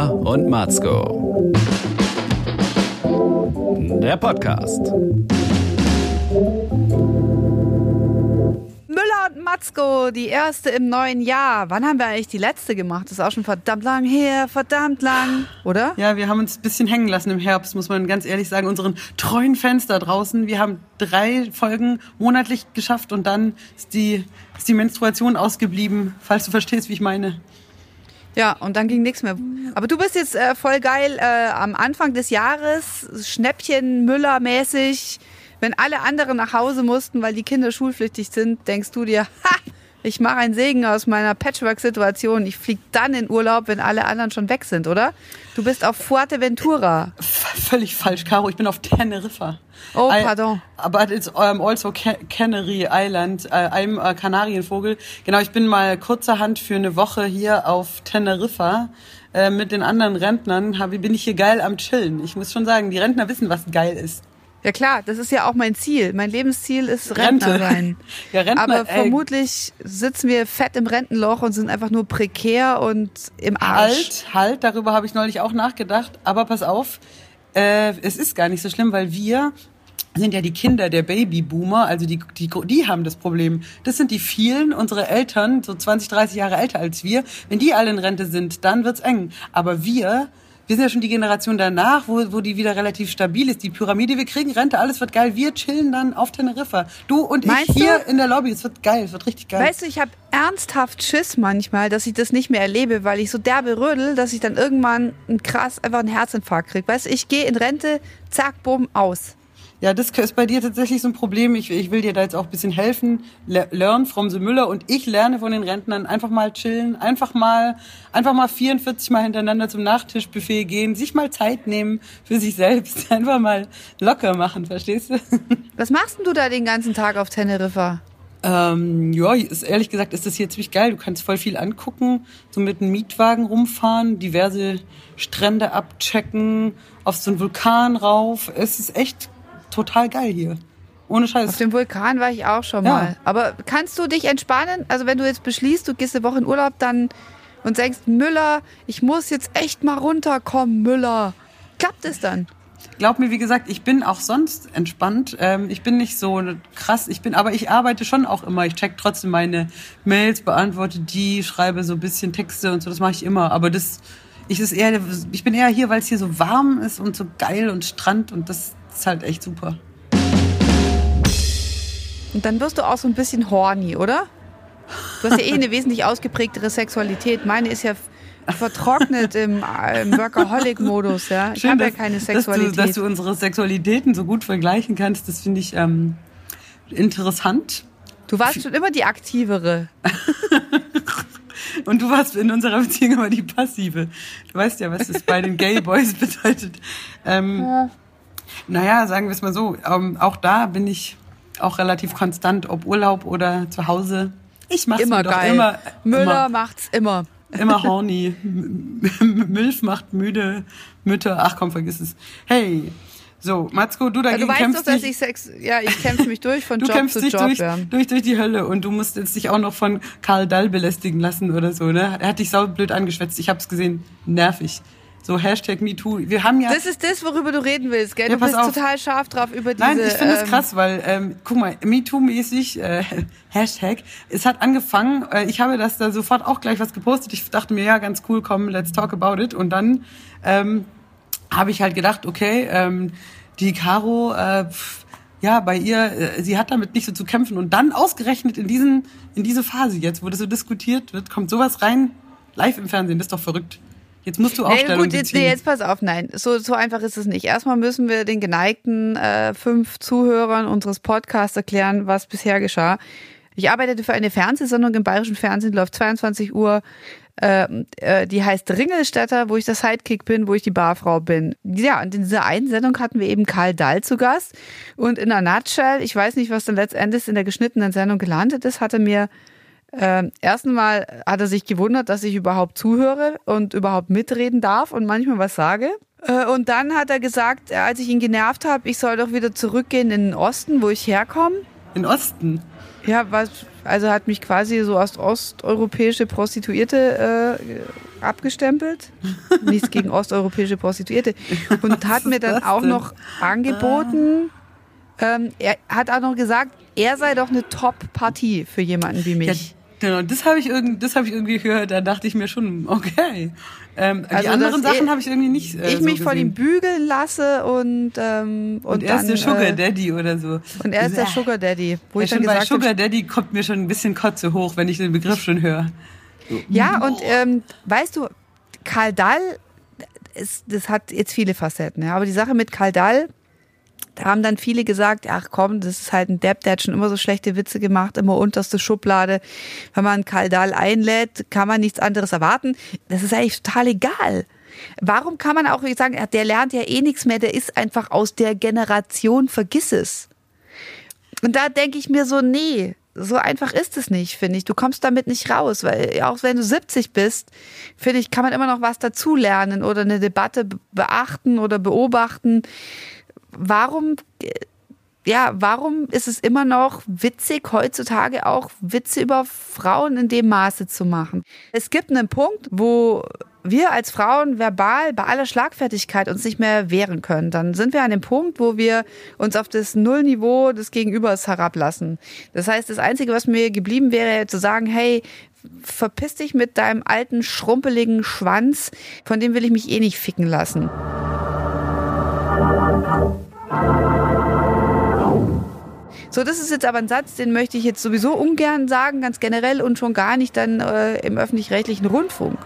Müller und Matzko. Der Podcast. Müller und Matzko, die erste im neuen Jahr. Wann haben wir eigentlich die letzte gemacht? Das ist auch schon verdammt lang her, verdammt lang, oder? Ja, wir haben uns ein bisschen hängen lassen im Herbst, muss man ganz ehrlich sagen. Unseren treuen Fans da draußen. Wir haben drei Folgen monatlich geschafft und dann ist die, ist die Menstruation ausgeblieben, falls du verstehst, wie ich meine. Ja, und dann ging nichts mehr. Aber du bist jetzt äh, voll geil äh, am Anfang des Jahres, Schnäppchen Müller-mäßig. Wenn alle anderen nach Hause mussten, weil die Kinder schulpflichtig sind, denkst du dir, ha, ich mache einen Segen aus meiner Patchwork-Situation. Ich fliege dann in Urlaub, wenn alle anderen schon weg sind, oder? Du bist auf Fuerteventura. Völlig falsch, Caro. Ich bin auf Teneriffa. Oh, pardon. Aber it's um, also Canary Island, äh, einem äh, Kanarienvogel. Genau, ich bin mal kurzerhand für eine Woche hier auf Teneriffa äh, mit den anderen Rentnern. Hab, bin ich hier geil am Chillen. Ich muss schon sagen, die Rentner wissen, was geil ist. Ja klar, das ist ja auch mein Ziel. Mein Lebensziel ist Rentner Rente. sein. Ja, Rentner, Aber ey. vermutlich sitzen wir fett im Rentenloch und sind einfach nur prekär und im Arsch. Halt, halt, darüber habe ich neulich auch nachgedacht. Aber pass auf, äh, es ist gar nicht so schlimm, weil wir sind ja die Kinder der Babyboomer, also die, die, die haben das Problem. Das sind die vielen, unsere Eltern, so 20, 30 Jahre älter als wir. Wenn die alle in Rente sind, dann wird's eng. Aber wir, wir sind ja schon die Generation danach, wo, wo die wieder relativ stabil ist. Die Pyramide, wir kriegen Rente, alles wird geil. Wir chillen dann auf Teneriffa. Du und Meinst ich hier du? in der Lobby. Es wird geil, es wird richtig geil. Weißt du, ich habe ernsthaft Schiss manchmal, dass ich das nicht mehr erlebe, weil ich so derbe rödel, dass ich dann irgendwann ein krass einfach einen Herzinfarkt krieg. Weißt du, ich gehe in Rente, zack, bumm, aus. Ja, das ist bei dir tatsächlich so ein Problem. Ich, ich will dir da jetzt auch ein bisschen helfen. Le learn from the Müller und ich lerne von den Rentnern einfach mal chillen, einfach mal, einfach mal 44 Mal hintereinander zum Nachtischbuffet gehen, sich mal Zeit nehmen für sich selbst, einfach mal locker machen, verstehst du? Was machst denn du da den ganzen Tag auf Teneriffa? Ähm, ja, ist, ehrlich gesagt ist das hier ziemlich geil. Du kannst voll viel angucken, so mit einem Mietwagen rumfahren, diverse Strände abchecken, auf so einen Vulkan rauf. Es ist echt total geil hier. Ohne Scheiß. Auf dem Vulkan war ich auch schon Ja. mal. Aber kannst du dich entspannen? Also wenn du jetzt beschließt, du gehst eine Woche in Urlaub, dann und sagst, Müller, ich muss jetzt echt mal runterkommen, Müller. Klappt es dann? Glaub mir, wie gesagt, ich bin auch sonst entspannt. Ähm, ich bin nicht so krass. Ich bin, aber ich arbeite schon auch immer. Ich check trotzdem meine Mails, beantworte die, schreibe so ein bisschen Texte und so. Das mache ich immer. Aber das, ich ist eher, ich bin eher hier, weil es hier so warm ist und so geil und Strand und das ist halt echt super. Und dann wirst du auch so ein bisschen horny, oder? Du hast ja eh eine wesentlich ausgeprägtere Sexualität. Meine ist ja vertrocknet im, äh, im Workaholic-Modus, ja. Ich habe ja dass- keine Dass Sexualität. du, dass du unsere Sexualitäten so gut vergleichen kannst, das finde ich ähm, interessant. Du warst schon immer die aktivere. Und du warst in unserer Beziehung immer die passive. Du weißt ja, was das bei den Gay Boys bedeutet. Ähm, Naja, sagen wir es mal so. Ähm, auch da bin ich auch relativ konstant, ob Urlaub oder zu Hause. Ich mache Immer geil. immer, Müller immer, macht's immer. immer horny. Milf macht müde Mütter. Ach komm, vergiss es. Hey, so Matzko, du Ja, dagegen du weißt doch, kämpfst dass ich Sex. Ja, ich kämpfe mich durch von Du Job kämpfst zu dich Job. durch, ja. durch, durch die Hölle und du musst jetzt dich auch noch von Karl Dall belästigen lassen oder so, ne? Er hat dich saublöd angeschwätzt. Ich hab's gesehen. Nervig. So Hashtag MeToo. Wir haben ja... Das ist das, worüber du reden willst, gell? Ja, du bist auf. total scharf drauf über diese. Nein, ich finde es ähm, krass, weil, ähm, guck mal, MeToo-mäßig, äh, Hashtag, es hat angefangen, äh, ich habe das da sofort auch gleich was gepostet. Ich dachte mir, ja, ganz cool, komm, let's talk about it. Und dann ähm, habe ich halt gedacht, okay, ähm, die Caro, äh, pff, ja, bei ihr, äh, sie hat damit nicht so zu kämpfen. Und dann ausgerechnet in diesen, in diese Phase jetzt, wo das so diskutiert wird, kommt sowas rein, live im Fernsehen, das ist doch verrückt. Jetzt musst du auch Nee, Stellung gut, jetzt, nee, jetzt pass auf, nein, so, so einfach ist es nicht. Erstmal müssen wir den geneigten äh, fünf Zuhörern unseres Podcasts erklären, was bisher geschah. Ich arbeitete für eine Fernsehsendung im bayerischen Fernsehen, läuft 22 Uhr. Äh, äh, die heißt Ringelstädter, wo ich der Sidekick bin, wo ich die Barfrau bin. Ja, und in dieser einen Sendung hatten wir eben Karl Dahl zu Gast. Und in einer Nutshell, ich weiß nicht, was dann letztendlich in der geschnittenen Sendung gelandet ist, hatte mir ähm, erstens mal hat er sich gewundert, dass ich überhaupt zuhöre und überhaupt mitreden darf und manchmal was sage. Äh, und dann hat er gesagt, äh, als ich ihn genervt habe, ich soll doch wieder zurückgehen in den Osten, wo ich herkomme. In Osten. Ja, was, also hat mich quasi so als osteuropäische Prostituierte äh, abgestempelt. Nichts gegen osteuropäische Prostituierte. Und hat mir dann auch noch angeboten, ähm, er hat auch noch gesagt, er sei doch eine Top-Partie für jemanden wie mich. Ja, genau, das habe ich, irgend, hab ich irgendwie gehört. Da dachte ich mir schon, okay. Ähm, also die anderen Sachen habe ich irgendwie nicht. Äh, ich so mich gesehen. von ihm bügeln lasse und und, und er dann, ist der Sugar äh, Daddy oder so. Und er ist der Sugar Daddy. Wo ja, ich dann gesagt bei Sugar Daddy kommt mir schon ein bisschen Kotze hoch, wenn ich den Begriff schon höre. Ja und ähm, weißt du, Karl Dall, ist, das hat jetzt viele Facetten. Ja, aber die Sache mit Karl Dall da haben dann viele gesagt, ach komm, das ist halt ein Depp, der hat schon immer so schlechte Witze gemacht, immer unterste Schublade. Wenn man Kaldal einlädt, kann man nichts anderes erwarten. Das ist eigentlich total egal. Warum kann man auch sagen, der lernt ja eh nichts mehr, der ist einfach aus der Generation, vergiss es. Und da denke ich mir so, nee, so einfach ist es nicht, finde ich. Du kommst damit nicht raus, weil auch wenn du 70 bist, finde ich, kann man immer noch was dazulernen oder eine Debatte beachten oder beobachten warum, ja, warum ist es immer noch witzig, heutzutage auch Witze über Frauen in dem Maße zu machen? Es gibt einen Punkt, wo wir als Frauen verbal bei aller Schlagfertigkeit uns nicht mehr wehren können, dann sind wir an dem Punkt, wo wir uns auf das Nullniveau des Gegenübers herablassen. Das heißt, das Einzige, was mir geblieben wäre, zu sagen, hey, verpiss dich mit deinem alten, schrumpeligen Schwanz, von dem will ich mich eh nicht ficken lassen. So, das ist jetzt aber ein Satz, den möchte ich jetzt sowieso ungern sagen, ganz generell und schon gar nicht dann äh, im öffentlich-rechtlichen Rundfunk.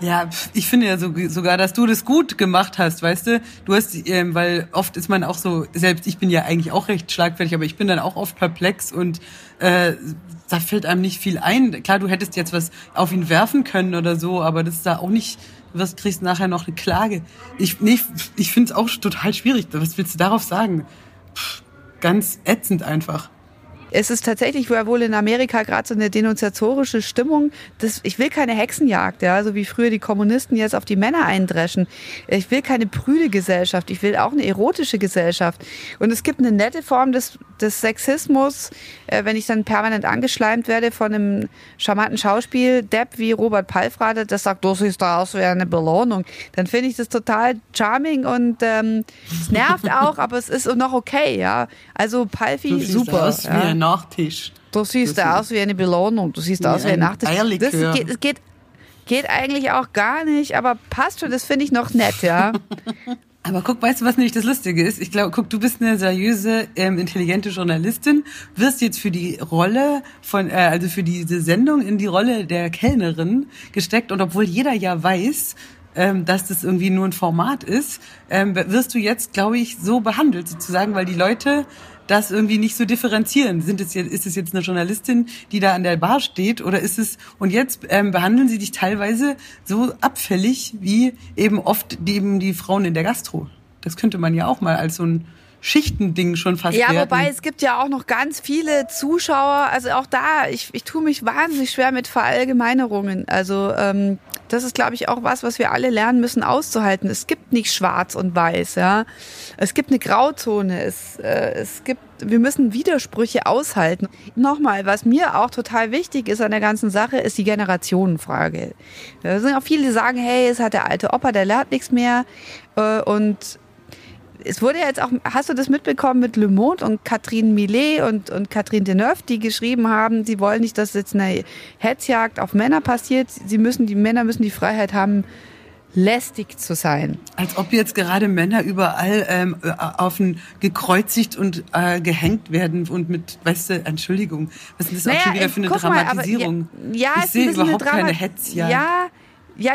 Ja, ich finde ja so, sogar, dass du das gut gemacht hast, weißt du? Du hast, ähm, weil oft ist man auch so, selbst ich bin ja eigentlich auch recht schlagfertig, aber ich bin dann auch oft perplex und äh, da fällt einem nicht viel ein. Klar, du hättest jetzt was auf ihn werfen können oder so, aber das ist da auch nicht du wirst, kriegst nachher noch eine Klage. Ich, nee, ich finde es auch total schwierig. Was willst du darauf sagen? Pff, ganz ätzend einfach. Es ist tatsächlich wohl in Amerika gerade so eine denunziatorische Stimmung. Das, ich will keine Hexenjagd, ja, so wie früher die Kommunisten jetzt auf die Männer eindreschen. Ich will keine prüde Gesellschaft. Ich will auch eine erotische Gesellschaft. Und es gibt eine nette Form des, des Sexismus, äh, wenn ich dann permanent angeschleimt werde von einem charmanten Schauspiel, Depp wie Robert Palfrade, das sagt, du siehst da aus wie eine Belohnung. Dann finde ich das total charming und ähm, es nervt auch, aber es ist noch okay, ja. Also Palfi, super. Aus ja. Nachtisch. Du siehst das aus wie eine Belohnung, du siehst aus wie ein Nachtisch. Das geht, geht, geht eigentlich auch gar nicht, aber passt schon, das finde ich noch nett, ja. Aber guck, weißt du, was nämlich das Lustige ist? Ich glaube, guck, du bist eine seriöse, ähm, intelligente Journalistin, wirst jetzt für die Rolle von, äh, also für diese Sendung in die Rolle der Kellnerin gesteckt und obwohl jeder ja weiß, ähm, dass das irgendwie nur ein Format ist, ähm, wirst du jetzt, glaube ich, so behandelt sozusagen, weil die Leute das irgendwie nicht so differenzieren. Sind es jetzt, ist es jetzt eine Journalistin, die da an der Bar steht oder ist es, und jetzt ähm, behandeln sie dich teilweise so abfällig wie eben oft die, eben die Frauen in der Gastro. Das könnte man ja auch mal als so ein Schichtending schon fast Ja, werden. wobei es gibt ja auch noch ganz viele Zuschauer. Also auch da, ich, ich tue mich wahnsinnig schwer mit Verallgemeinerungen. Also ähm, das ist, glaube ich, auch was, was wir alle lernen müssen auszuhalten. Es gibt nicht schwarz und weiß, ja. Es gibt eine Grauzone. Es, äh, es gibt, wir müssen Widersprüche aushalten. Nochmal, was mir auch total wichtig ist an der ganzen Sache, ist die Generationenfrage. Da sind auch viele, die sagen, hey, es hat der alte Opa, der lernt nichts mehr. Äh, und es wurde jetzt auch, hast du das mitbekommen mit Le Monde und Catherine Millet und, und Catherine Deneuve, die geschrieben haben, sie wollen nicht, dass jetzt eine Hetzjagd auf Männer passiert. Sie müssen, die Männer müssen die Freiheit haben, lästig zu sein. Als ob jetzt gerade Männer überall ähm, äh, auf ein gekreuzigt und äh, gehängt werden und mit, weißt du, Entschuldigung, was ist das naja, auch schon wieder für eine Dramatisierung? Mal, aber, ja, ja, ich sehe überhaupt keine Hetzjagd. Ja, ja,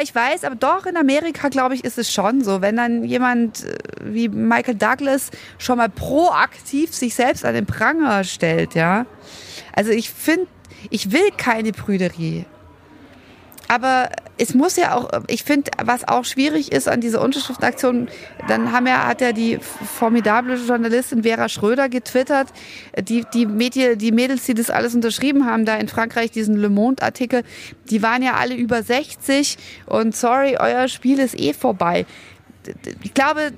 ich weiß, aber doch in Amerika, glaube ich, ist es schon so. Wenn dann jemand äh, wie Michael Douglas schon mal proaktiv sich selbst an den Pranger stellt, ja. Also ich finde, ich will keine Prüderie. Aber es muss ja auch, ich finde, was auch schwierig ist an dieser Unterschriftenaktion, dann haben ja, hat ja die formidable Journalistin Vera Schröder getwittert, die, die, Medien, die Mädels, die das alles unterschrieben haben, da in Frankreich diesen Le Monde-Artikel, die waren ja alle über 60 und sorry, euer Spiel ist eh vorbei. Ich glaube,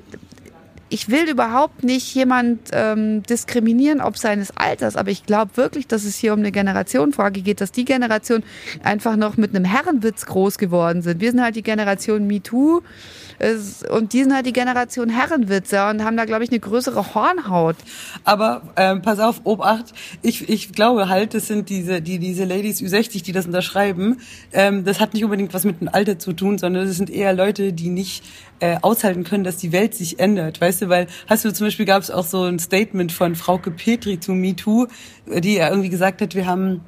ich will überhaupt nicht jemand ähm, diskriminieren, ob seines Alters, aber ich glaube wirklich, dass es hier um eine Generationenfrage geht, dass die Generation einfach noch mit einem Herrenwitz groß geworden sind. Wir sind halt die Generation MeToo und die sind halt die Generation Herrenwitze und haben da, glaube ich, eine größere Hornhaut. Aber ähm, pass auf, Obacht, ich, ich glaube halt, das sind diese, die, diese Ladies Ü60, die das unterschreiben. Ähm, das hat nicht unbedingt was mit dem Alter zu tun, sondern das sind eher Leute, die nicht äh, aushalten können, dass die Welt sich ändert. Weißt du, weil hast du zum Beispiel gab es auch so ein Statement von Frauke Petri zu MeToo, die ja irgendwie gesagt hat, wir haben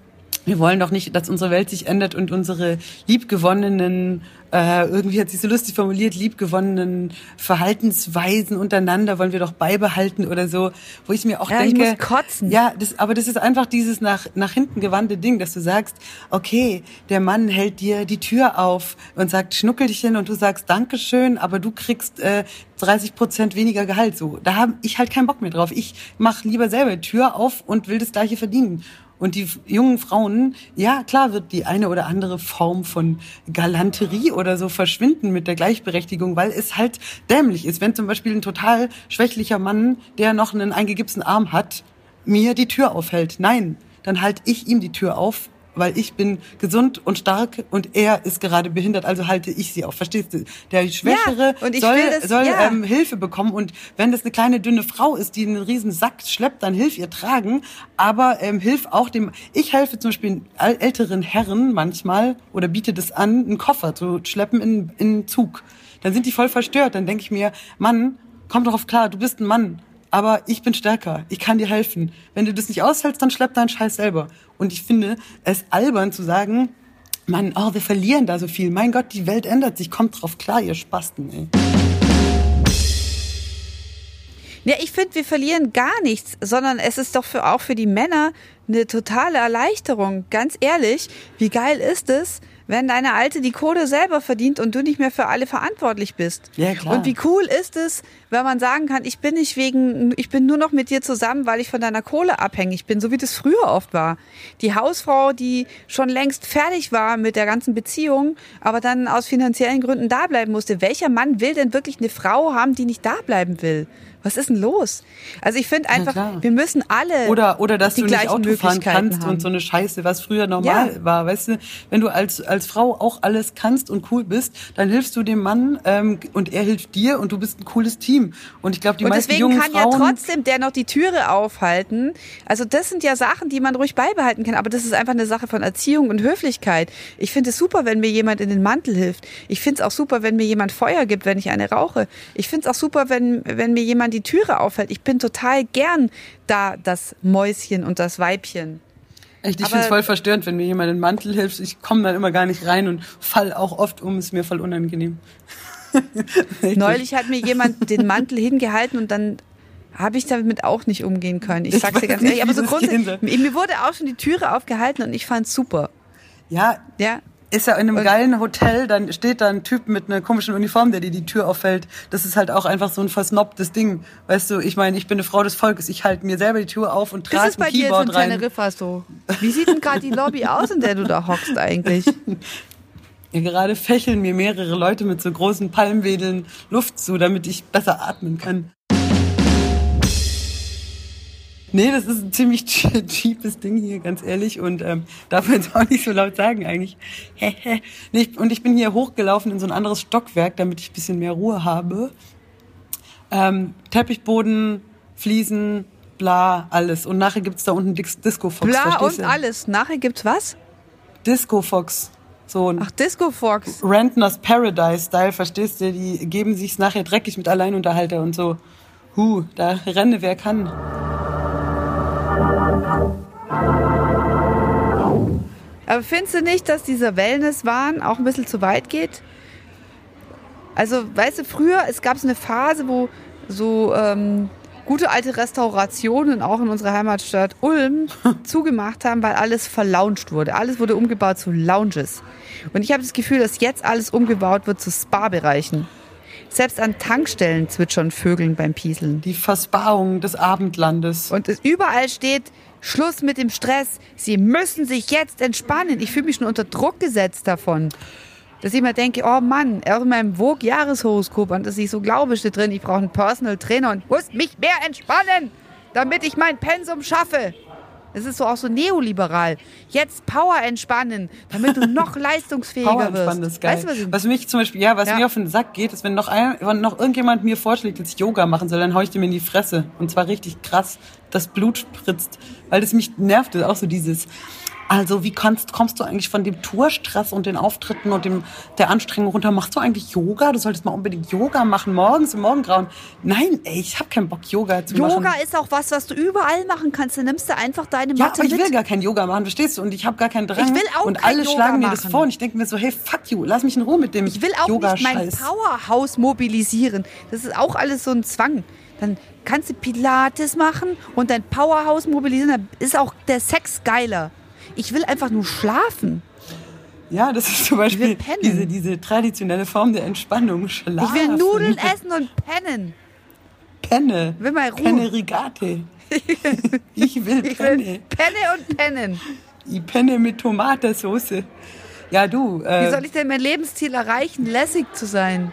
wir wollen doch nicht, dass unsere Welt sich ändert und unsere liebgewonnenen, äh, irgendwie hat sie so lustig formuliert, liebgewonnenen Verhaltensweisen untereinander wollen wir doch beibehalten oder so, wo ich mir auch ja, denke, ich muss kotzen. ja, das, aber das ist einfach dieses nach nach hinten gewandte Ding, dass du sagst, okay, der Mann hält dir die Tür auf und sagt Schnuckelchen und du sagst Dankeschön, aber du kriegst äh, 30 Prozent weniger Gehalt. So, da habe ich halt keinen Bock mehr drauf. Ich mach lieber selber die Tür auf und will das gleiche verdienen. Und die jungen Frauen, ja klar wird die eine oder andere Form von Galanterie oder so verschwinden mit der Gleichberechtigung, weil es halt dämlich ist, wenn zum Beispiel ein total schwächlicher Mann, der noch einen eingegipsten Arm hat, mir die Tür aufhält. Nein, dann halte ich ihm die Tür auf weil ich bin gesund und stark und er ist gerade behindert, also halte ich sie auf. Verstehst du? Der Schwächere Ja, und ich soll, das- soll ja. ähm, Hilfe bekommen und wenn das eine kleine dünne Frau ist, die einen riesen Sack schleppt, dann hilf ihr tragen, aber ähm, hilf auch dem. Ich helfe zum Beispiel äl- älteren Herren manchmal oder biete das an, einen Koffer zu schleppen in, in Zug. Dann sind die voll verstört. Dann denke ich mir, Mann, komm darauf klar, du bist ein Mann. Aber ich bin stärker. Ich kann dir helfen. Wenn du das nicht aushältst, dann schlepp deinen Scheiß selber. Und ich finde es albern zu sagen, Mann, oh, wir verlieren da so viel. Mein Gott, die Welt ändert sich. Kommt drauf klar, ihr Spasten, ey. Ja, ich finde, wir verlieren gar nichts, sondern es ist doch für, auch für die Männer eine totale Erleichterung. Ganz ehrlich, wie geil ist es, wenn deine Alte die Kohle selber verdient und du nicht mehr für alle verantwortlich bist? Ja, klar. Und wie cool ist es, wenn man sagen kann, ich bin nicht wegen, ich bin nur noch mit dir zusammen, weil ich von deiner Kohle abhängig bin, so wie das früher oft war. Die Hausfrau, die schon längst fertig war mit der ganzen Beziehung, aber dann aus finanziellen Gründen da bleiben musste. Welcher Mann will denn wirklich eine Frau haben, die nicht da bleiben will? Was ist denn los? Also ich finde einfach, wir müssen alle Oder, oder dass die du nicht Auto fahren kannst haben. und so eine Scheiße, was früher normal Ja. war. Weißt du, wenn du als, als Frau auch alles kannst und cool bist, dann hilfst du dem Mann ähm, und er hilft dir und du bist ein cooles Team. Und ich glaube, die und meisten deswegen jungen kann Frauen... ja trotzdem der noch die Türe aufhalten. Also das sind ja Sachen, die man ruhig beibehalten kann. Aber das ist einfach eine Sache von Erziehung und Höflichkeit. Ich finde es super, wenn mir jemand in den Mantel hilft. Ich finde es auch super, wenn mir jemand Feuer gibt, wenn ich eine rauche. Ich finde es auch super, wenn, wenn mir jemand die Türe aufhält. Ich bin total gern da das Mäuschen und das Weibchen. Echt, ich finde es voll verstörend, wenn mir jemand den Mantel hilft. Ich komme dann immer gar nicht rein und fall auch oft um. Ist mir voll unangenehm. Neulich hat mir jemand den Mantel hingehalten und dann habe ich damit auch nicht umgehen können. Ich Ich sag's dir ganz ehrlich, aber so grundsätzlich, mir wurde auch schon die Türe aufgehalten und ich fand's super. Ja, Ja. Ist ja in einem geilen Hotel, dann steht da ein Typ mit einer komischen Uniform, der dir die Tür auffällt. Das ist halt auch einfach so ein versnobtes Ding. Weißt du, ich meine, ich bin eine Frau des Volkes. Ich halte mir selber die Tür auf und trage ist bei ein dir jetzt Keyboard in rein. Teneriffa so. Wie sieht denn gerade die Lobby aus, in der du da hockst eigentlich? Ja, gerade fächeln mir mehrere Leute mit so großen Palmwedeln Luft zu, damit ich besser atmen kann. Nee, das ist ein ziemlich che- cheapes Ding hier, ganz ehrlich. Und ähm, darf man jetzt auch nicht so laut sagen eigentlich. nee, und ich bin hier hochgelaufen in so ein anderes Stockwerk, damit ich ein bisschen mehr Ruhe habe. Ähm, Teppichboden, Fliesen, bla, alles. Und nachher gibt's da unten Dis Disco Fox. Bla und du? alles. Nachher gibt's was? Disco Fox. So ein Ach, Disco Fox. Rentners Paradise-Style, verstehst du? Die geben sich's nachher dreckig mit Alleinunterhalter und so. Huh, da renne wer kann. Aber findest du nicht, dass dieser Wellness-Wahn auch ein bisschen zu weit geht? Also, weißt du, früher, es gab so eine Phase, wo so ähm, gute alte Restaurationen auch in unserer Heimatstadt Ulm zugemacht haben, weil alles verlauncht wurde. Alles wurde umgebaut zu Lounges. Und ich habe das Gefühl, dass jetzt alles umgebaut wird zu Spa-Bereichen. Selbst an Tankstellen zwitschern Vögeln beim Pieseln. Die Versparung des Abendlandes. Und es überall steht, Schluss mit dem Stress. Sie müssen sich jetzt entspannen. Ich fühle mich schon unter Druck gesetzt davon. Dass ich immer denke, oh Mann, in meinem Vogue-Jahreshoroskop, an das ich so glaube, steht drin, ich brauche einen Personal Trainer und muss mich mehr entspannen, damit ich mein Pensum schaffe. Das ist so auch so neoliberal. Jetzt Power entspannen, damit du noch leistungsfähiger Power wirst. ist geil. Weißt du, was ich was mich zum Beispiel, ja, was Ja. mir auf den Sack geht, ist, wenn noch, ein, wenn noch irgendjemand mir vorschlägt, dass ich Yoga machen soll, dann hau ich dem in die Fresse. Und zwar richtig krass, das Blut spritzt. Weil das mich nervt, auch so dieses, also wie kannst, kommst du eigentlich von dem Tourstress und den Auftritten und dem, der Anstrengung runter? Machst du eigentlich Yoga? Du solltest mal unbedingt Yoga machen, morgens im Morgengrauen. Nein, ey, ich habe keinen Bock, Yoga zu machen. Yoga ist auch was, was du überall machen kannst. Du nimmst du einfach deine Ja, Matte aber ich mit. will gar kein Yoga machen, verstehst du? Und ich habe gar keinen Drang. Ich will auch Und alle Yoga schlagen mir das machen. vor und ich denke mir so, hey, fuck you, lass mich in Ruhe mit dem Ich will auch nicht mein Yoga-Scheiß. Powerhouse mobilisieren. Das ist auch alles so ein Zwang. Dann kannst du Pilates machen und dein Powerhouse mobilisieren. Dann ist auch der Sex geiler. Ich will einfach nur schlafen. Ja, das ist zum Beispiel diese, diese traditionelle Form der Entspannung. Schlafen. Ich will Nudeln essen und pennen. Penne. Will mal Ruhe. Penne Rigate. ich will Ich Penne. will Penne und pennen. Die Penne mit Tomatensauce. Ja, du. Äh, Wie soll ich denn mein Lebensziel erreichen, lässig zu sein?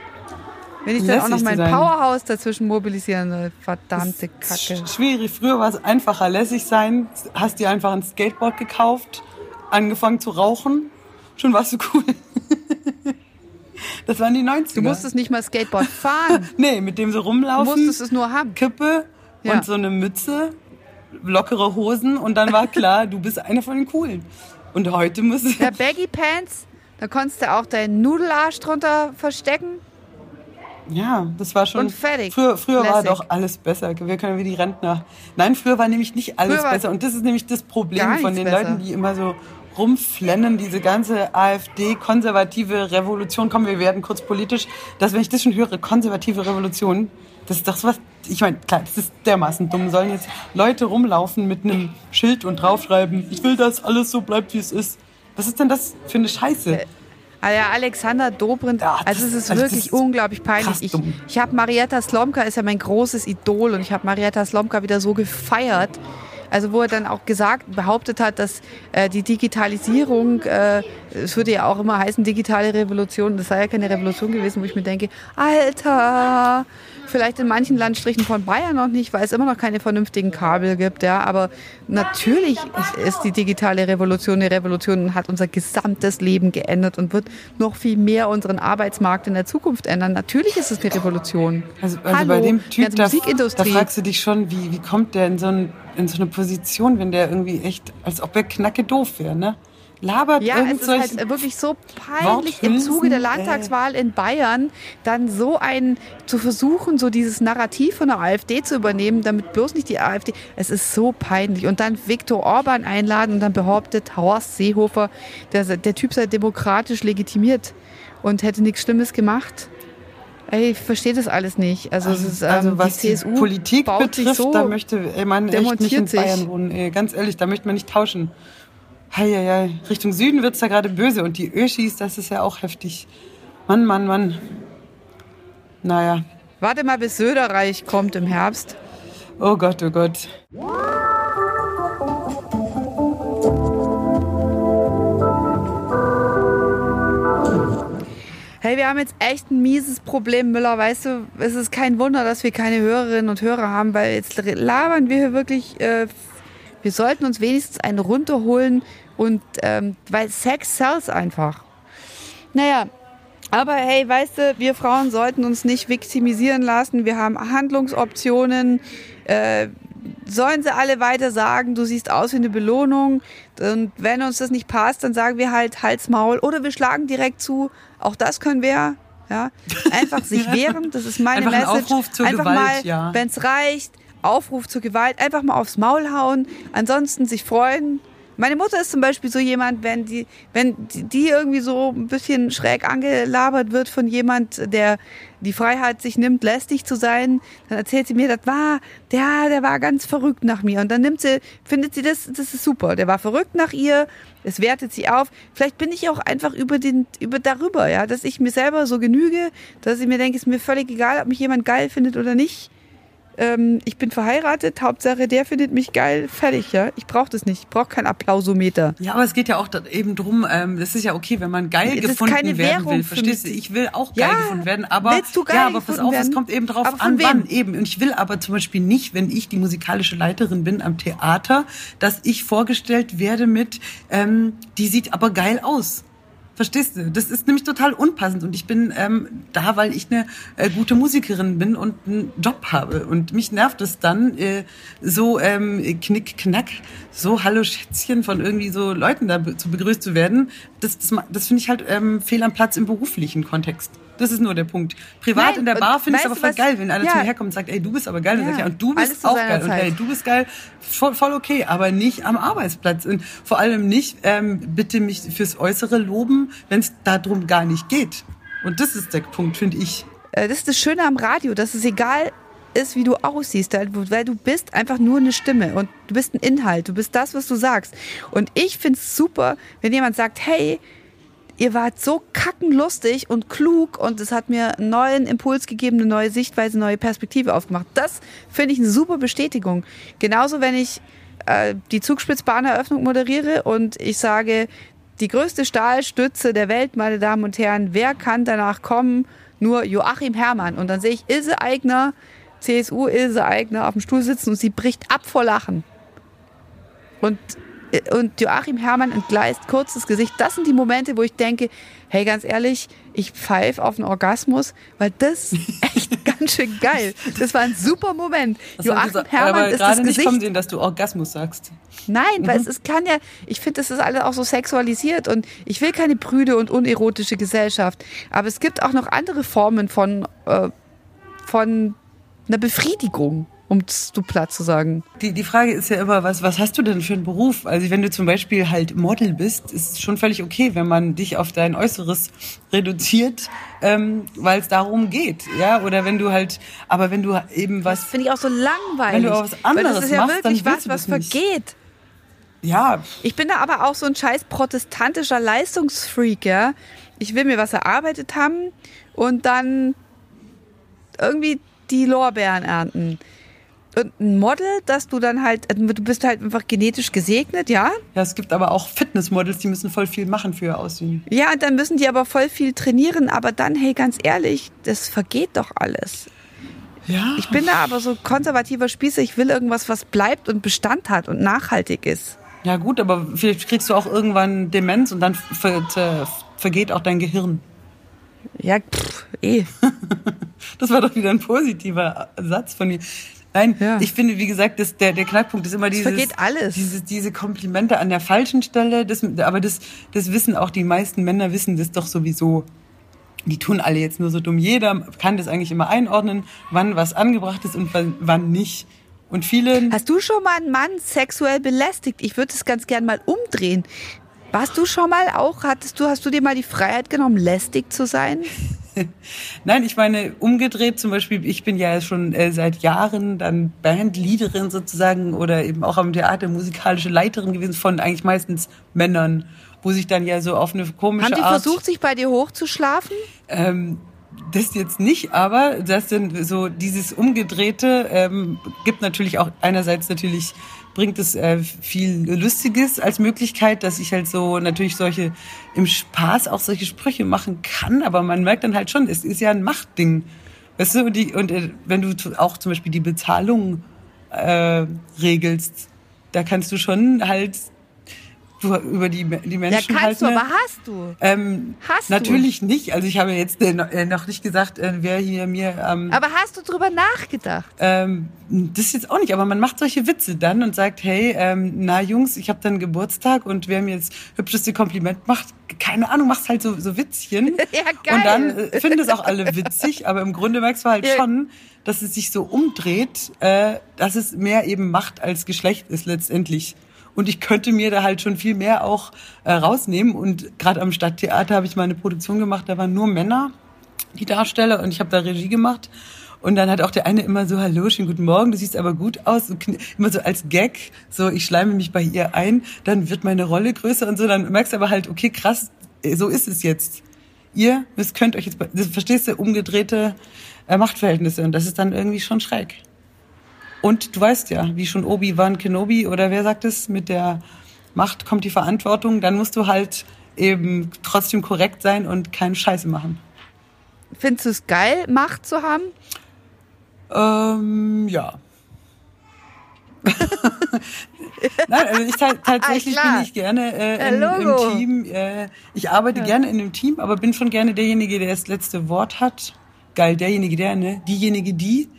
Wenn ich dann auch noch mein sein. Powerhouse dazwischen mobilisieren soll. Verdammte Kacke. sch- Schwierig. Früher war es einfacher, lässig sein. Hast dir einfach ein Skateboard gekauft, angefangen zu rauchen. Schon warst du cool. das waren die 90er. Du musstest nicht mal Skateboard fahren. Nee, mit dem so Du rumlaufen. musstest es nur haben. Kippe Ja. und so eine Mütze, lockere Hosen und dann war klar, du bist einer von den Coolen. Und heute muss Ja, Baggy Pants, da konntest du auch deinen Nudelarsch drunter verstecken. Ja, das war schon. Und fertig. Früher, früher war doch alles besser. Wir können wie die Rentner. Nein, früher war nämlich nicht alles besser. Und das ist nämlich das Problem von den besser. Leuten, die immer so rumflennen, diese ganze AfD-konservative Revolution. Komm, wir werden kurz politisch. Dass, wenn ich das schon höre, konservative Revolution, das ist doch was. Ich meine, klar, das ist dermaßen dumm. Sollen jetzt Leute rumlaufen mit einem Schild und draufschreiben, ich will, dass alles so bleibt, wie es ist. Was ist denn das für eine Scheiße? Ah ja, Alexander Dobrindt, Ja, das- also es ist also wirklich ist unglaublich peinlich. Ich, ich habe Marietta Slomka, ist ja mein großes Idol und ich habe Marietta Slomka wieder so gefeiert. Also wo er dann auch gesagt, behauptet hat, dass äh, die Digitalisierung, äh, es würde ja auch immer heißen digitale Revolution, das sei ja keine Revolution gewesen, wo ich mir denke, Alter, vielleicht in manchen Landstrichen von Bayern noch nicht, weil es immer noch keine vernünftigen Kabel gibt, ja, aber natürlich ist, die digitale Revolution eine Revolution und hat unser gesamtes Leben geändert und wird noch viel mehr unseren Arbeitsmarkt in der Zukunft ändern. Natürlich ist es eine Revolution. Also, also Hallo, bei dem Typ, da, da fragst du dich schon, wie, wie kommt der in so, ein, in so eine Position, wenn der irgendwie echt, als ob er knacke doof wäre, ne? Labert Ja, es ist halt wirklich so peinlich im Zuge der äh. Landtagswahl in Bayern dann so ein zu versuchen, so dieses Narrativ von der AfD zu übernehmen, damit bloß nicht die AfD. Es ist so peinlich. Und dann Viktor Orban einladen und dann behauptet Horst Seehofer, der, der Typ sei demokratisch legitimiert und hätte nichts Schlimmes gemacht. Ey, ich verstehe das alles nicht. Also, es ist, ähm, also was die die, CSU Politik baut sich betrifft, so, da möchte ey, man echt nicht in sich. Bayern wohnen. Ey, ganz ehrlich, da möchte man nicht tauschen. Hei, hei, hei. Richtung Süden wird's da gerade böse und die Öschis, das ist ja auch heftig. Mann, Mann, Mann. Naja, Warte mal, bis Söderreich kommt im Herbst. oh Gott, oh Gott. Hey, wir haben jetzt echt ein mieses Problem, Müller. Weißt du, es ist kein Wunder, dass wir keine Hörerinnen und Hörer haben, weil jetzt labern wir hier wirklich. Äh, wir sollten uns wenigstens einen runterholen und ähm, weil Sex sells einfach. Naja, aber hey, weißt du, wir Frauen sollten uns nicht viktimisieren lassen. Wir haben Handlungsoptionen. Äh, sollen sie alle weiter sagen, du siehst aus wie eine Belohnung. Und wenn uns das nicht passt, dann sagen wir halt Hals, Maul. Oder wir schlagen direkt zu. Auch das können wir. Ja, einfach sich wehren. Das ist meine Einfach ein Message. Aufruf zur einfach Gewalt, mal, ja. wenn es reicht, Aufruf zur Gewalt. Einfach mal aufs Maul hauen. Ansonsten sich freuen. Meine Mutter ist zum Beispiel so jemand, wenn die, wenn die- irgendwie so ein bisschen schräg angelabert wird von jemand, der die Freiheit sich nimmt, lästig zu sein, dann erzählt sie mir, das war, der, der war ganz verrückt nach mir. Und dann nimmt sie, findet sie das, das ist super. Der war verrückt nach ihr, es wertet sie auf. Vielleicht bin ich auch einfach über den, über darüber, ja, dass ich mir selber so genüge, dass ich mir denke, ist mir völlig egal, ob mich jemand geil findet oder nicht. Ähm, ich bin verheiratet, Hauptsache der findet mich geil, fertig, ja. Ich brauche das nicht, ich brauche kein Applausometer. Ja, aber es geht ja auch eben drum, ähm, das ist ja okay, wenn man geil Das gefunden werden Währung will. Verstehst du? Ich will auch Ja, geil gefunden werden, aber du geil ja, aber pass auf, es werden? kommt eben drauf an, wem? wann eben. Und ich will aber zum Beispiel nicht, wenn ich die musikalische Leiterin bin am Theater, dass ich vorgestellt werde mit, ähm, die sieht aber geil aus. Verstehst du? Das ist nämlich total unpassend und ich bin ähm, da, weil ich eine äh, gute Musikerin bin und einen Job habe und mich nervt es dann äh, so ähm, knick knack, so hallo Schätzchen von irgendwie so Leuten da be zu begrüßt zu werden. Das, das, das finde ich halt ähm, fehl am Platz im beruflichen Kontext. Das ist nur der Punkt. Privat Nein, in der und Bar finde ich es aber voll was? geil, wenn einer Ja. zu mir herkommt und sagt, ey, du bist aber geil. Ja. sag ich, ja, und du bist auch geil. Und Zeit. hey, du bist geil, voll, voll okay, aber nicht am Arbeitsplatz. Und vor allem nicht, ähm, bitte mich fürs Äußere loben, wenn es darum gar nicht geht. Und das ist der Punkt, finde ich. Äh, Das ist das Schöne am Radio, dass es egal ist, wie du aussiehst, weil du bist einfach nur eine Stimme und du bist ein Inhalt, du bist das, was du sagst. Und ich finde es super, wenn jemand sagt, hey, ihr wart so kackenlustig und klug und es hat mir einen neuen Impuls gegeben, eine neue Sichtweise, eine neue Perspektive aufgemacht. Das finde ich eine super Bestätigung. Genauso, wenn ich äh, die Zugspitzbahneröffnung moderiere und ich sage, die größte Stahlstütze der Welt, meine Damen und Herren, wer kann danach kommen? Nur Joachim Herrmann. Und dann sehe ich Ilse Aigner, CSU Ilse Aigner auf dem Stuhl sitzen und sie bricht ab vor Lachen. Und, und Joachim Herrmann entgleist kurz das Gesicht. Das sind die Momente, wo ich denke, hey, ganz ehrlich, ich pfeife auf einen Orgasmus, weil das ist echt ganz schön geil. Das war ein super Moment. Das Joachim Herrmann aber ist das nicht Gesicht kommen sehen, dass du Orgasmus sagst. Nein, weil Mhm. es, es kann ja, ich finde, das ist alles auch so sexualisiert und ich will keine prüde und unerotische Gesellschaft. Aber es gibt auch noch andere Formen von, äh, von einer Befriedigung, um es so platt zu sagen. Die, die Frage ist ja immer, was, was hast du denn für einen Beruf? Also wenn du zum Beispiel halt Model bist, ist es schon völlig okay, wenn man dich auf dein Äußeres reduziert, ähm, weil es darum geht, ja? Oder wenn du halt, aber wenn du eben Das was, finde ich auch so langweilig. Wenn du auch was weil das anderes ist ja machst, wirklich dann was, du was das nicht. vergeht. ja, Ich bin da aber auch so ein scheiß protestantischer Leistungsfreak, ja. Ich will mir was erarbeitet haben und dann irgendwie die Lorbeeren ernten. Und ein Model, dass du dann halt, du bist halt einfach genetisch gesegnet, ja. ja, es gibt aber auch Fitnessmodels, die müssen voll viel machen für ihr Aussehen. Ja, und dann müssen die aber voll viel trainieren, aber dann, hey, ganz ehrlich, das vergeht doch alles. Ja. Ich bin da aber so konservativer Spießer, ich will irgendwas, was bleibt und Bestand hat und nachhaltig ist. Ja gut, aber vielleicht kriegst du auch irgendwann Demenz und dann ver ver vergeht auch dein Gehirn. Ja, pff, eh. Das war doch wieder ein positiver Satz von dir. Nein, Ja. ich finde, wie gesagt, das, der, der Knackpunkt ist immer dieses, vergeht alles. Dieses, diese Komplimente an der falschen Stelle. Das, aber das, das wissen auch die meisten Männer, wissen das doch sowieso. Die tun alle jetzt nur so dumm. Jeder kann das eigentlich immer einordnen, wann was angebracht ist und wann, wann nicht. Und viele, Hast du schon mal einen Mann sexuell belästigt? Ich würde es ganz gern mal umdrehen. Warst du schon mal auch, hattest du, hast du dir mal die Freiheit genommen, lästig zu sein? Nein, ich meine, umgedreht zum Beispiel, ich bin ja schon äh, seit Jahren dann Bandleaderin sozusagen oder eben auch am Theater musikalische Leiterin gewesen von eigentlich meistens Männern, wo sich dann ja so auf eine komische Haben die Art... versucht, sich bei dir hochzuschlafen? Ähm, das jetzt nicht, aber das sind so dieses Umgedrehte ähm, gibt natürlich auch einerseits natürlich bringt es äh, viel Lustiges als Möglichkeit, dass ich halt so natürlich solche im Spaß auch solche Sprüche machen kann, aber man merkt dann halt schon, es ist ja ein Machtding, weißt du? Und, die, und äh, wenn du auch zum Beispiel die Bezahlung äh, regelst, da kannst du schon halt du, über die die Ja, Menschen kannst halt du, eine- aber hast du. ähm, Hast du? natürlich nicht. Also ich habe jetzt äh, noch- äh, noch nicht gesagt, äh, wer hier mir. Ähm, Aber hast du drüber nachgedacht? ähm, das jetzt auch nicht, aber man macht solche Witze dann und sagt, hey, ähm, na Jungs, ich habe dann Geburtstag und wer mir jetzt hübscheste Kompliment macht, keine Ahnung, machst halt so, so Witzchen. Ja, geil. Und dann äh, finden es auch alle witzig, aber im Grunde merkst du halt Ja. schon, dass es sich so umdreht, äh, dass es mehr eben Macht als Geschlecht ist letztendlich. Und ich könnte mir da halt schon viel mehr auch äh, rausnehmen. Und gerade am Stadttheater habe ich mal eine Produktion gemacht, da waren nur Männer, die Darsteller, und ich habe da Regie gemacht. Und dann hat auch der eine immer so, hallo, schönen guten Morgen, du siehst aber gut aus. Kn- Immer so als Gag, so ich schleime mich bei ihr ein, dann wird meine Rolle größer und so. Dann merkst du aber halt, okay, krass, äh, so ist es jetzt. Ihr, das könnt euch jetzt, das verstehst du, umgedrehte äh, Machtverhältnisse. Und das ist dann irgendwie schon schräg. Und du weißt ja, wie schon Obi-Wan Kenobi oder wer sagt es, mit der Macht kommt die Verantwortung, dann musst du halt eben trotzdem korrekt sein und keine Scheiße machen. Findest du es geil, Macht zu haben? Ähm, ja. Nein, also ich tatsächlich Klar. bin ich gerne äh, Ja, in, im. Team. Äh, ich arbeite gerne in einem Team, aber bin schon gerne derjenige, der das letzte Wort hat. Geil, derjenige, der, ne? Diejenige, die.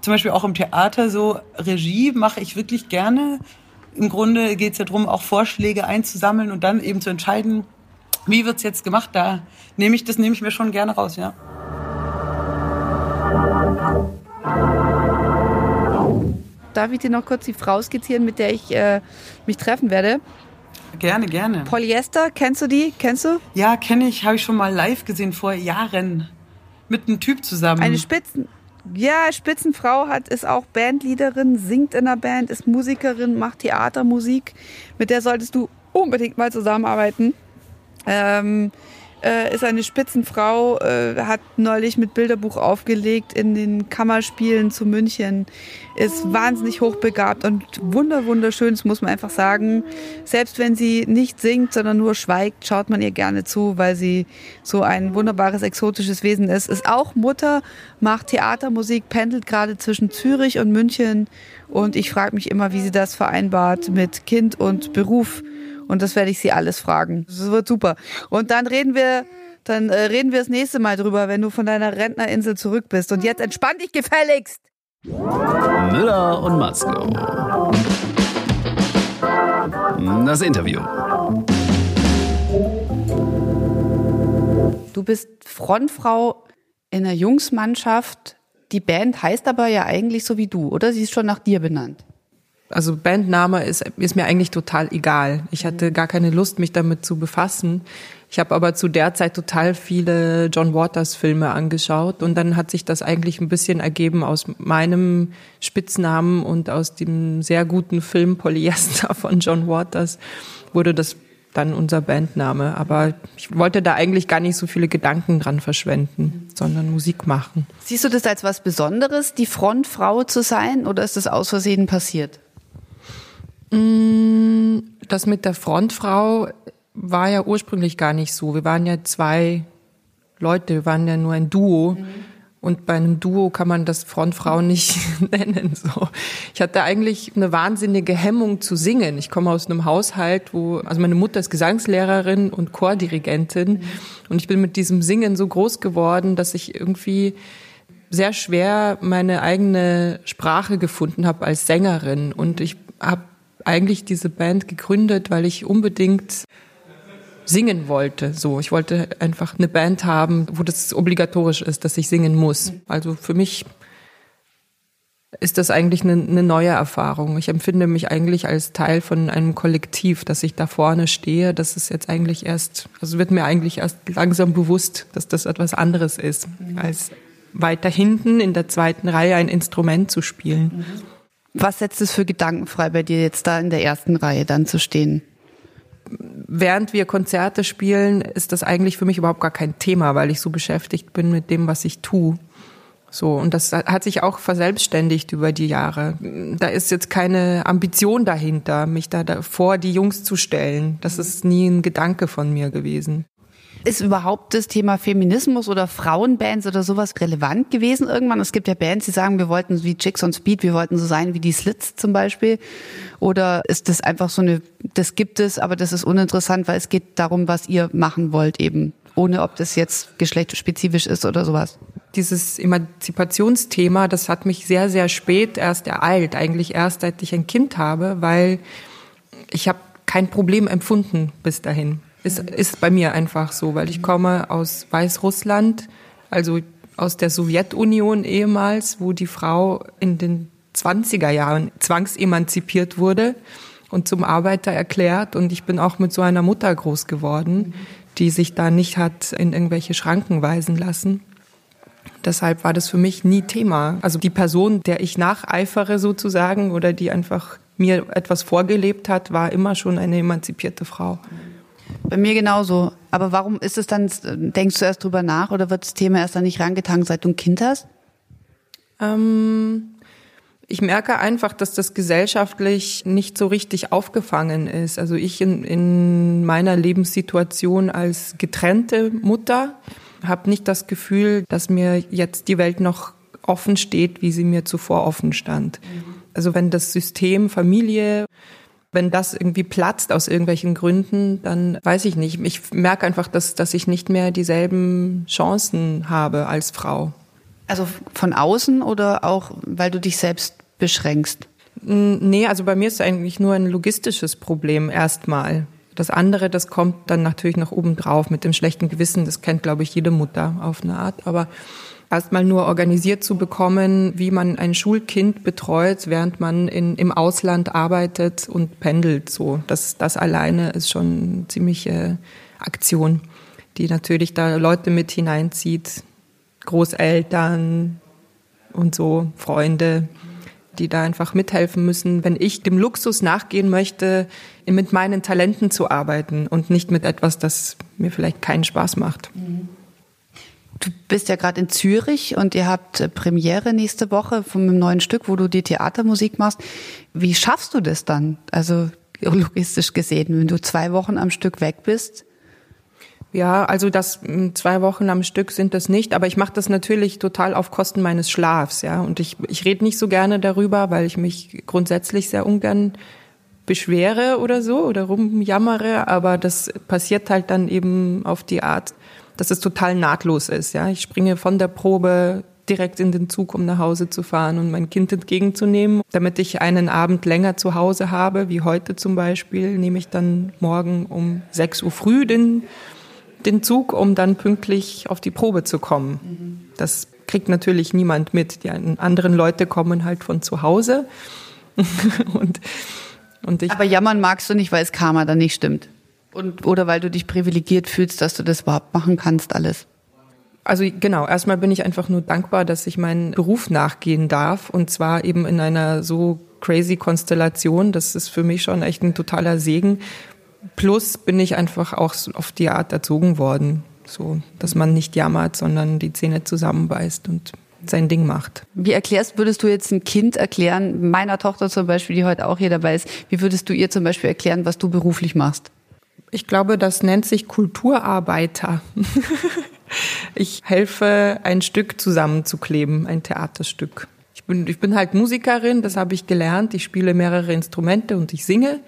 Zum Beispiel auch im Theater so Regie mache ich wirklich gerne. Im Grunde geht es ja darum, auch Vorschläge einzusammeln und dann eben zu entscheiden, wie wird's jetzt gemacht. Da nehme ich das nehme ich mir schon gerne raus, ja. Darf ich dir noch kurz die Frau skizzieren, mit der ich äh, mich treffen werde? Gerne, gerne. Polyester, kennst du die? Kennst du? Ja, kenne ich, habe ich schon mal live gesehen vor Jahren mit einem Typ zusammen. Eine Spitzen, ja, Spitzenfrau hat, ist auch Bandleaderin, singt in der Band, ist Musikerin, macht Theatermusik. Mit der solltest du unbedingt mal zusammenarbeiten. Ähm, äh, ist eine Spitzenfrau, äh, hat neulich mit Bilderbuch aufgelegt in den Kammerspielen zu München, ist wahnsinnig hochbegabt und wunder wunderschön, das muss man einfach sagen. Selbst wenn sie nicht singt, sondern nur schweigt, schaut man ihr gerne zu, weil sie so ein wunderbares, exotisches Wesen ist. Ist auch Mutter, macht Theatermusik, pendelt gerade zwischen Zürich und München und ich frage mich immer, wie sie das vereinbart mit Kind und Beruf. Und das werde ich sie alles fragen. Das wird super. Und dann reden wir, dann äh, reden wir das nächste Mal drüber, wenn du von deiner Rentnerinsel zurück bist. Und jetzt entspann dich gefälligst. Müller und Matzko. Das Interview. Du bist Frontfrau in einer Jungsmannschaft. Die Band heißt aber ja eigentlich so wie du, oder? Sie ist schon nach dir benannt. Also Bandname ist, ist mir eigentlich total egal. Ich hatte gar keine Lust, mich damit zu befassen. Ich habe aber zu der Zeit total viele John Waters Filme angeschaut und dann hat sich das eigentlich ein bisschen ergeben aus meinem Spitznamen und aus dem sehr guten Film Polyester von John Waters wurde das dann unser Bandname. Aber ich wollte da eigentlich gar nicht so viele Gedanken dran verschwenden, sondern Musik machen. Siehst du das als was Besonderes, die Frontfrau zu sein, oder ist das aus Versehen passiert? Das mit der Frontfrau war ja ursprünglich gar nicht so. Wir waren ja zwei Leute, wir waren ja nur ein Duo. Und bei einem Duo kann man das Frontfrau nicht nennen. So. Ich hatte eigentlich eine wahnsinnige Hemmung zu singen. Ich komme aus einem Haushalt, wo, also meine Mutter ist Gesangslehrerin und Chordirigentin. Und ich bin mit diesem Singen so groß geworden, dass ich irgendwie sehr schwer meine eigene Sprache gefunden habe als Sängerin. Und ich habe eigentlich diese Band gegründet, weil ich unbedingt singen wollte. So, ich wollte einfach eine Band haben, wo das obligatorisch ist, dass ich singen muss. Also für mich ist das eigentlich eine, eine neue Erfahrung. Ich empfinde mich eigentlich als Teil von einem Kollektiv, dass ich da vorne stehe. Das ist jetzt eigentlich erst, also wird mir eigentlich erst langsam bewusst, dass das etwas anderes ist, als weiter hinten in der zweiten Reihe ein Instrument zu spielen. Was setzt es für Gedanken frei bei dir jetzt da in der ersten Reihe dann zu stehen? während wir Konzerte spielen, ist das eigentlich für mich überhaupt gar kein Thema, weil ich so beschäftigt bin mit dem, was ich tue. So, und das hat sich auch verselbstständigt über die Jahre. Da ist jetzt keine Ambition dahinter, mich da, vor die Jungs zu stellen. Das ist nie ein Gedanke von mir gewesen. Ist überhaupt das Thema Feminismus oder Frauenbands oder sowas relevant gewesen irgendwann? Es gibt ja Bands, die sagen, wir wollten wie Chicks on Speed, wir wollten so sein wie die Slits zum Beispiel. Oder ist das einfach so eine, das gibt es, aber das ist uninteressant, weil es geht darum, was ihr machen wollt eben, ohne ob das jetzt geschlechtsspezifisch ist oder sowas. Dieses Emanzipationsthema, das hat mich sehr, sehr spät erst ereilt, eigentlich erst seit ich ein Kind habe, weil ich habe kein Problem empfunden bis dahin. Ist, ist bei mir einfach so, weil ich komme aus Weißrussland, also aus der Sowjetunion ehemals, wo die Frau in den 20er Jahren zwangsemanzipiert wurde und zum Arbeiter erklärt. Und ich bin auch mit so einer Mutter groß geworden, die sich da nicht hat in irgendwelche Schranken weisen lassen. Deshalb war das für mich nie Thema. Also die Person, der ich nacheifere sozusagen oder die einfach mir etwas vorgelebt hat, war immer schon eine emanzipierte Frau. Bei mir genauso. Aber warum ist es dann, denkst du erst drüber nach oder wird das Thema erst dann nicht rangetankt, seit du ein Kind hast? Ähm, Ich merke einfach, dass das gesellschaftlich nicht so richtig aufgefangen ist. Also ich in, in meiner Lebenssituation als getrennte Mutter habe nicht das Gefühl, dass mir jetzt die Welt noch offen steht, wie sie mir zuvor offen stand. Also wenn das System Familie, wenn das irgendwie platzt aus irgendwelchen Gründen, dann weiß ich nicht. Ich merke einfach, dass, dass ich nicht mehr dieselben Chancen habe als Frau. Also von außen oder auch, weil du dich selbst beschränkst? Nee, also bei mir ist es eigentlich nur ein logistisches Problem erstmal. Das andere, das kommt dann natürlich noch oben drauf mit dem schlechten Gewissen. Das kennt, glaube ich, jede Mutter auf eine Art. Aber erstmal nur organisiert zu bekommen, wie man ein Schulkind betreut, während man in, im Ausland arbeitet und pendelt. So, das, das alleine ist schon ziemliche Aktion, die natürlich da Leute mit hineinzieht, Großeltern und so, Freunde, die da einfach mithelfen müssen, wenn ich dem Luxus nachgehen möchte, mit meinen Talenten zu arbeiten und nicht mit etwas, das mir vielleicht keinen Spaß macht. Du bist ja gerade in Zürich und ihr habt äh, Premiere nächste Woche von einem neuen Stück, wo du die Theatermusik machst. Wie schaffst du das dann? Also logistisch gesehen, wenn du zwei Wochen am Stück weg bist? Ja, also das zwei Wochen am Stück sind das nicht, aber ich mache das natürlich total auf Kosten meines Schlafs, ja. Und ich, ich rede nicht so gerne darüber, weil ich mich grundsätzlich sehr ungern beschwere oder so oder rumjammere, aber das passiert halt dann eben auf die Art, dass es total nahtlos ist, ja. Ich springe von der Probe direkt in den Zug, um nach Hause zu fahren und mein Kind entgegenzunehmen. Damit ich einen Abend länger zu Hause habe, wie heute zum Beispiel, nehme ich dann morgen um 6 Uhr früh den den Zug, um dann pünktlich auf die Probe zu kommen. Mhm. Das kriegt natürlich niemand mit. Die anderen Leute kommen halt von zu Hause. und, und ich Aber jammern magst du nicht, weil es Karma dann nicht stimmt. Und, oder weil du dich privilegiert fühlst, dass du das überhaupt machen kannst, alles. Also genau, erstmal bin ich einfach nur dankbar, dass ich meinen Beruf nachgehen darf und zwar eben in einer so crazy Konstellation. Das ist für mich schon echt ein totaler Segen, Plus bin ich einfach auch auf die Art erzogen worden, so, dass man nicht jammert, sondern die Zähne zusammenbeißt und sein Ding macht. Wie erklärst, würdest du jetzt ein Kind erklären, meiner Tochter zum Beispiel, die heute auch hier dabei ist, wie würdest du ihr zum Beispiel erklären, was du beruflich machst? Ich glaube, das nennt sich Kulturarbeiter. ich helfe, ein Stück zusammenzukleben, ein Theaterstück. Ich bin, ich bin halt Musikerin, das habe ich gelernt. Ich spiele mehrere Instrumente und ich singe.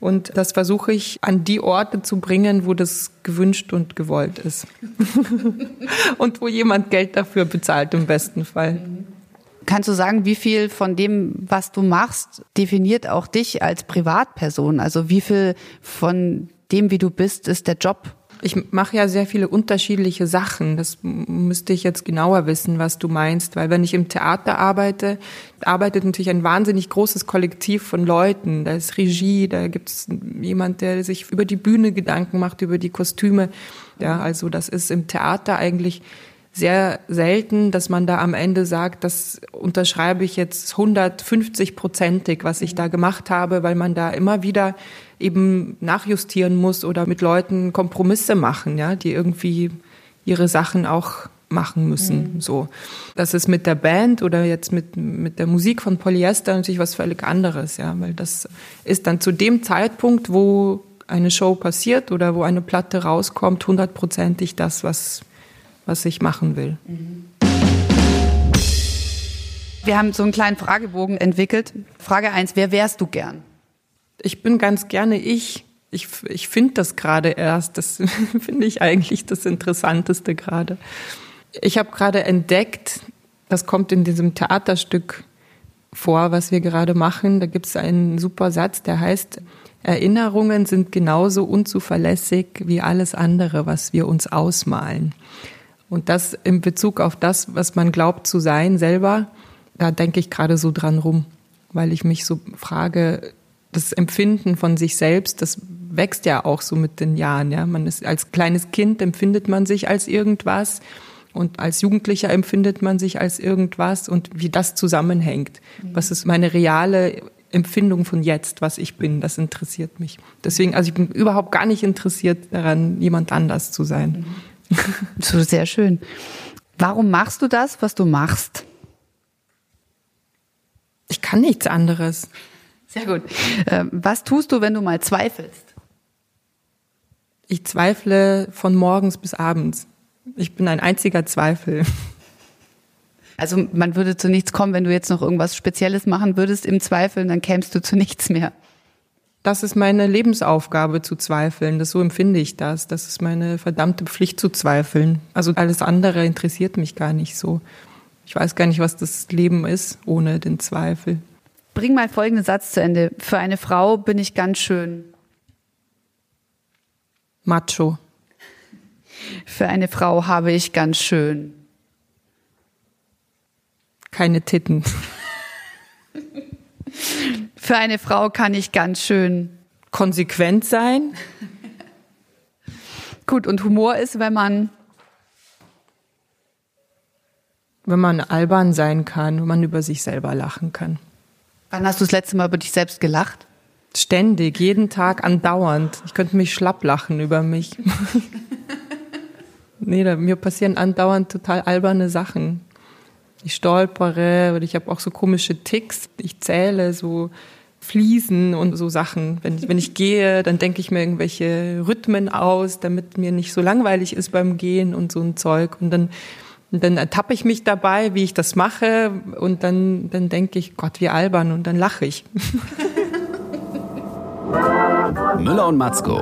Und das versuche ich an die Orte zu bringen, wo das gewünscht und gewollt ist. und wo jemand Geld dafür bezahlt im besten Fall. Kannst du sagen, wie viel von dem, was du machst, definiert auch dich als Privatperson? Also wie viel von dem, wie du bist, ist der Job? Ich mache ja sehr viele unterschiedliche Sachen. Das müsste ich jetzt genauer wissen, was du meinst. Weil wenn ich im Theater arbeite, arbeitet natürlich ein wahnsinnig großes Kollektiv von Leuten. Da ist Regie, da gibt es jemand, der sich über die Bühne Gedanken macht, über die Kostüme. Ja, also das ist im Theater eigentlich sehr selten, dass man da am Ende sagt, das unterschreibe ich jetzt 150-prozentig, was ich da gemacht habe, weil man da immer wieder eben nachjustieren muss oder mit Leuten Kompromisse machen, ja, die irgendwie ihre Sachen auch machen müssen. Mhm. So, das ist mit der Band oder jetzt mit mit der Musik von Polyester natürlich was völlig anderes, ja, weil das ist dann zu dem Zeitpunkt, wo eine Show passiert oder wo eine Platte rauskommt, hundertprozentig das, was was ich machen will. Mhm. Wir haben so einen kleinen Fragebogen entwickelt. Frage eins: Wer wärst du gern? ich bin ganz gerne ich. Ich, ich finde das gerade erst. Das finde ich eigentlich das Interessanteste gerade. Ich habe gerade entdeckt, das kommt in diesem Theaterstück vor, was wir gerade machen. Da gibt es einen super Satz, der heißt, Erinnerungen sind genauso unzuverlässig wie alles andere, was wir uns ausmalen. Und das in Bezug auf das, was man glaubt zu sein selber, da denke ich gerade so dran rum, weil ich mich so frage, das Empfinden von sich selbst, das wächst ja auch so mit den Jahren. Ja, man ist als kleines Kind empfindet man sich als irgendwas und als Jugendlicher empfindet man sich als irgendwas und wie das zusammenhängt. Mhm. Was ist meine reale Empfindung von jetzt, was ich bin? Das interessiert mich. Deswegen, also ich bin überhaupt gar nicht interessiert daran, jemand anders zu sein. Mhm. So sehr schön. Warum machst du das, was du machst? kann nichts anderes. Sehr gut. Ähm, was tust du, wenn du mal zweifelst? Ich zweifle von morgens bis abends. Ich bin ein einziger Zweifel. Also man würde zu nichts kommen, wenn du jetzt noch irgendwas Spezielles machen würdest im Zweifeln, dann kämst du zu nichts mehr. Das ist meine Lebensaufgabe zu zweifeln. Das so empfinde ich das. Das ist meine verdammte Pflicht zu zweifeln. Also alles andere interessiert mich gar nicht so. Ich weiß gar nicht, was das Leben ist ohne den Zweifel. Bring mal folgenden Satz zu Ende. Für eine Frau bin ich ganz schön. Macho. Für eine Frau habe ich ganz schön. Keine Titten. Für eine Frau kann ich ganz schön. Konsequent sein. Gut, und Humor ist, wenn man. Wenn man albern sein kann, wenn man über sich selber lachen kann. Wann hast du das letzte Mal über dich selbst gelacht? Ständig, jeden Tag andauernd. Ich könnte mich schlapp lachen über mich. nee, da, mir passieren andauernd total alberne Sachen. Ich stolpere oder ich habe auch so komische Ticks. Ich zähle so Fliesen und so Sachen. Wenn ich, wenn ich gehe, dann denke ich mir irgendwelche Rhythmen aus, damit mir nicht so langweilig ist beim Gehen und so ein Zeug. Und dann, dann ertappe ich mich dabei, wie ich das mache. Und dann, dann denke ich, Gott, wie albern. Und dann lache ich. Müller und Matzko.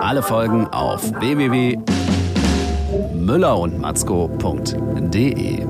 Alle Folgen auf www.müllerundmatzko.de.